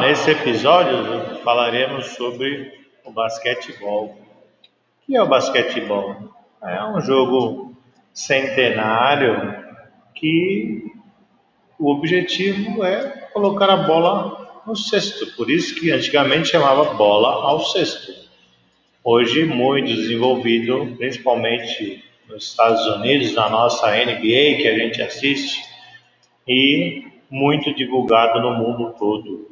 nesse episódio falaremos sobre o basquetebol. O que é o basquetebol? É um jogo centenário que o objetivo é colocar a bola no cesto. Por isso que antigamente chamava bola ao cesto. Hoje muito desenvolvido, principalmente nos Estados Unidos, na nossa NBA que a gente assiste, e muito divulgado no mundo todo.